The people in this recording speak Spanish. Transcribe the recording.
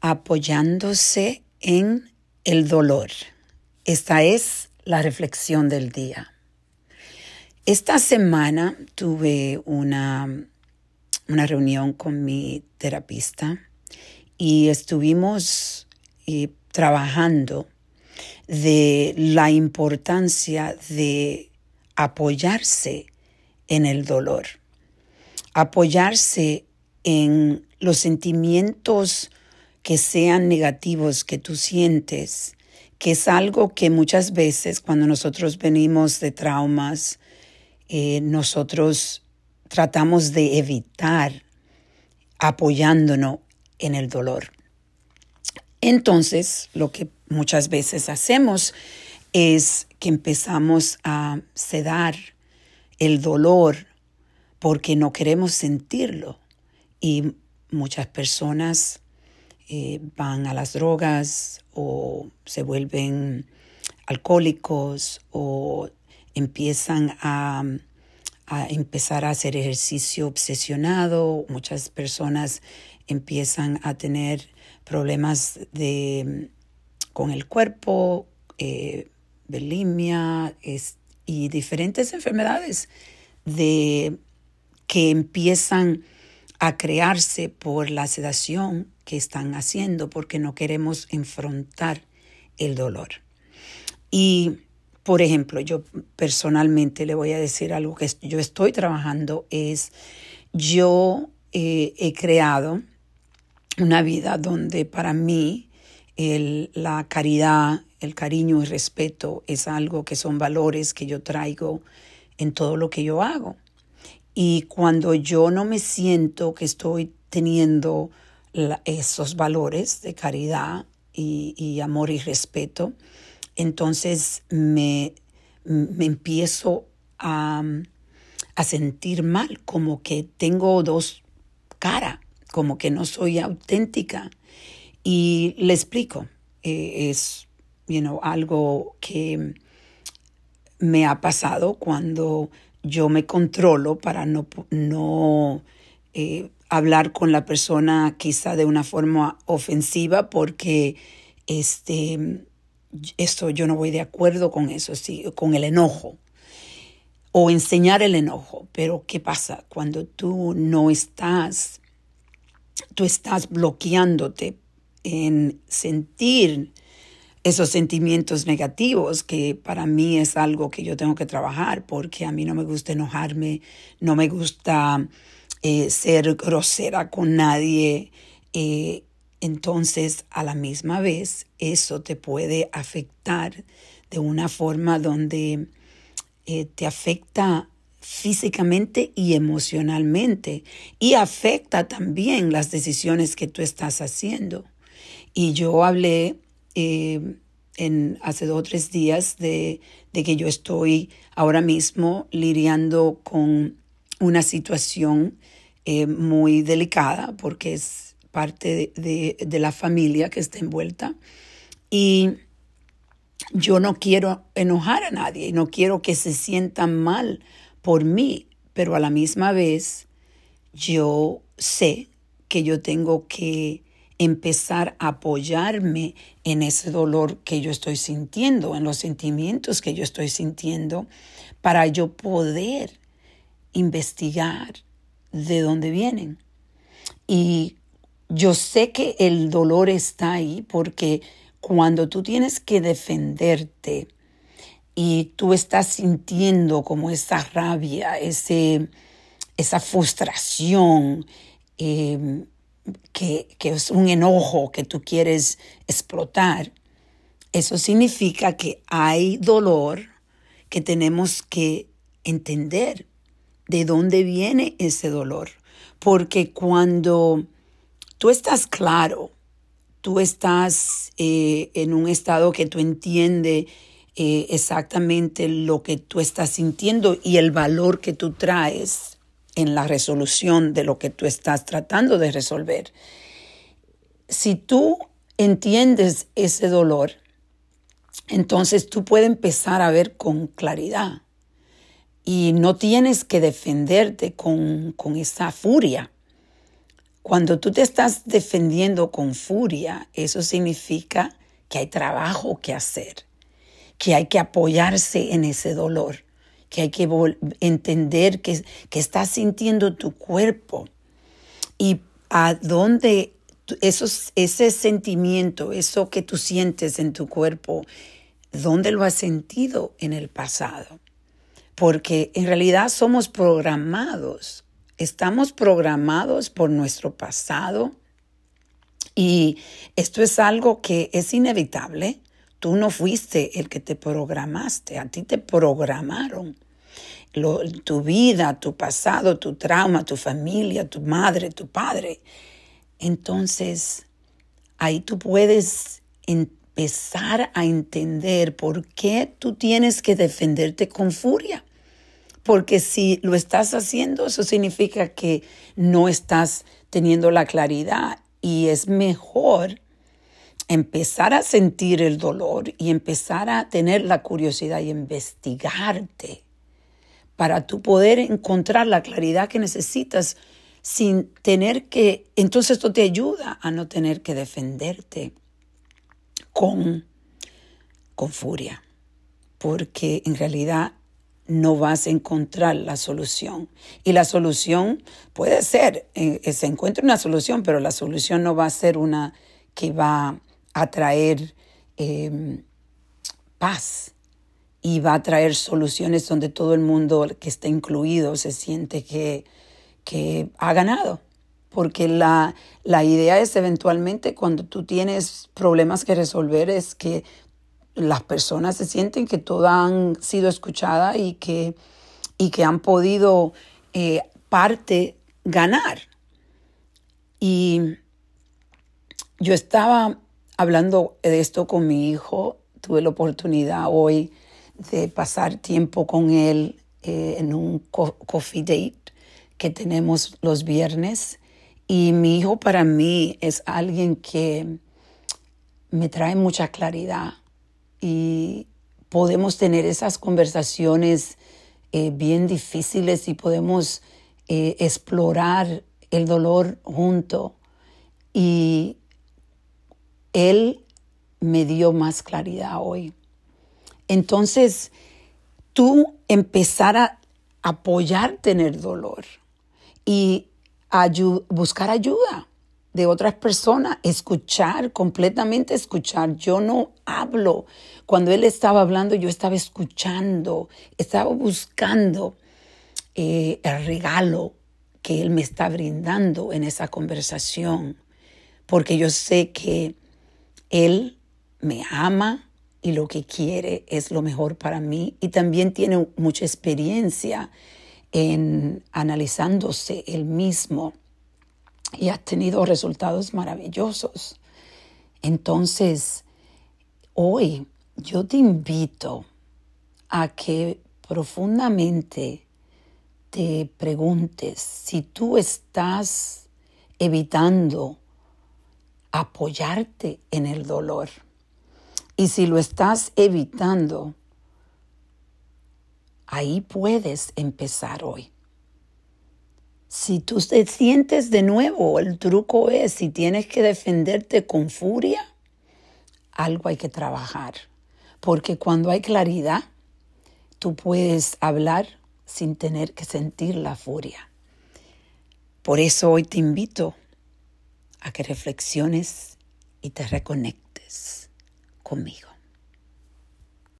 apoyándose en el dolor. Esta es la reflexión del día. Esta semana tuve una, una reunión con mi terapista y estuvimos eh, trabajando de la importancia de apoyarse en el dolor, apoyarse en los sentimientos que sean negativos que tú sientes, que es algo que muchas veces cuando nosotros venimos de traumas, eh, nosotros tratamos de evitar apoyándonos en el dolor. Entonces, lo que muchas veces hacemos es que empezamos a sedar el dolor porque no queremos sentirlo. Y muchas personas eh, van a las drogas o se vuelven alcohólicos o empiezan a, empezar a hacer ejercicio obsesionado. Muchas personas empiezan a tener problemas de, con el cuerpo, eh, bulimia y diferentes enfermedades de, que empiezan a crearse por la sedación que están haciendo porque no queremos enfrentar el dolor. Y, por ejemplo, yo personalmente le voy a decir algo que yo estoy trabajando, es yo eh, he creado una vida donde para mí la caridad, el cariño y respeto es algo que son valores que yo traigo en todo lo que yo hago. Y cuando yo no me siento que estoy teniendo esos valores de caridad y, amor y respeto, entonces me, me empiezo a, a, sentir mal, como que tengo dos caras, como que no soy auténtica. Y le explico, eh, es you know, algo que me ha pasado cuando yo me controlo para no, no eh, hablar con la persona quizá de una forma ofensiva porque este, esto yo no voy de acuerdo con eso, sí, con el enojo o enseñar el enojo. Pero ¿qué pasa cuando tú no estás, tú estás bloqueándote en sentir esos sentimientos negativos, que para mí es algo que yo tengo que trabajar, porque a mí no me gusta enojarme, no me gusta eh, ser grosera con nadie. Eh, entonces, a la misma vez, eso te puede afectar de una forma donde eh, te afecta físicamente y emocionalmente y afecta también las decisiones que tú estás haciendo. Y yo hablé en, hace dos o tres días de, que yo estoy ahora mismo lidiando con una situación eh, muy delicada porque es parte de, de, la familia que está envuelta. Y yo no quiero enojar a nadie, no quiero que se sientan mal por mí, pero a la misma vez yo sé que yo tengo que empezar a apoyarme en ese dolor que yo estoy sintiendo, en los sentimientos que yo estoy sintiendo, para yo poder investigar de dónde vienen. Y yo sé que el dolor está ahí porque cuando tú tienes que defenderte y tú estás sintiendo como esa rabia, ese, esa frustración, eh, que, es un enojo que tú quieres explotar, eso significa que hay dolor que tenemos que entender de dónde viene ese dolor. Porque cuando tú estás claro, tú estás eh, en un estado que tú entiendes eh, exactamente lo que tú estás sintiendo y el valor que tú traes en la resolución de lo que tú estás tratando de resolver. Si tú entiendes ese dolor, entonces tú puedes empezar a ver con claridad y no tienes que defenderte con, esa furia. Cuando tú te estás defendiendo con furia, eso significa que hay trabajo que hacer, que hay que apoyarse en ese dolor, que hay que entender que, que estás sintiendo tu cuerpo y a dónde ese sentimiento, eso que tú sientes en tu cuerpo, ¿dónde lo has sentido en el pasado? Porque en realidad somos programados, estamos programados por nuestro pasado y esto es algo que es inevitable. Tú no fuiste el que te programaste, a ti te programaron. tu vida, tu pasado, tu trauma, tu familia, tu madre, tu padre entonces ahí tú puedes empezar a entender por qué tú tienes que defenderte con furia. Porque si lo estás haciendo, eso significa que no estás teniendo la claridad y es mejor empezar a sentir el dolor y empezar a tener la curiosidad y investigarte para tú poder encontrar la claridad que necesitas sin tener que, entonces esto te ayuda a no tener que defenderte con, con furia, porque en realidad no vas a encontrar la solución. Y la solución puede ser, eh, se encuentra una solución, pero la solución no va a ser una que va a traer em, paz y va a traer soluciones donde todo el mundo que está incluido se siente que que ha ganado. Porque la, la idea es eventualmente cuando tú tienes problemas que resolver es que las personas se sienten que todas han sido escuchadas y que, y que han podido eh, parte ganar. Y yo estaba hablando de esto con mi hijo, tuve la oportunidad hoy de pasar tiempo con él eh, en un coffee date que tenemos los viernes. Y mi hijo para mí es alguien que me trae mucha claridad y podemos tener esas conversaciones eh, bien difíciles y podemos eh, explorar el dolor junto. Y él me dio más claridad hoy. Entonces, tú empezar a apoyarte en el dolor y buscar ayuda de otras personas, escuchar, completamente escuchar. Yo no hablo. Cuando él estaba hablando, yo estaba escuchando, estaba buscando eh, el regalo que él me está brindando en esa conversación, porque yo sé que él me ama y lo que quiere es lo mejor para mí y también tiene mucha experiencia en analizándose él mismo y ha tenido resultados maravillosos. Entonces, hoy yo te invito a que profundamente te preguntes si tú estás evitando apoyarte en el dolor. Y si lo estás evitando, Ahí puedes empezar hoy. Si tú te sientes de nuevo, el truco es, si tienes que defenderte con furia, algo hay que trabajar. Porque cuando hay claridad, tú puedes hablar sin tener que sentir la furia. Por eso hoy te invito a que reflexiones y te reconectes conmigo.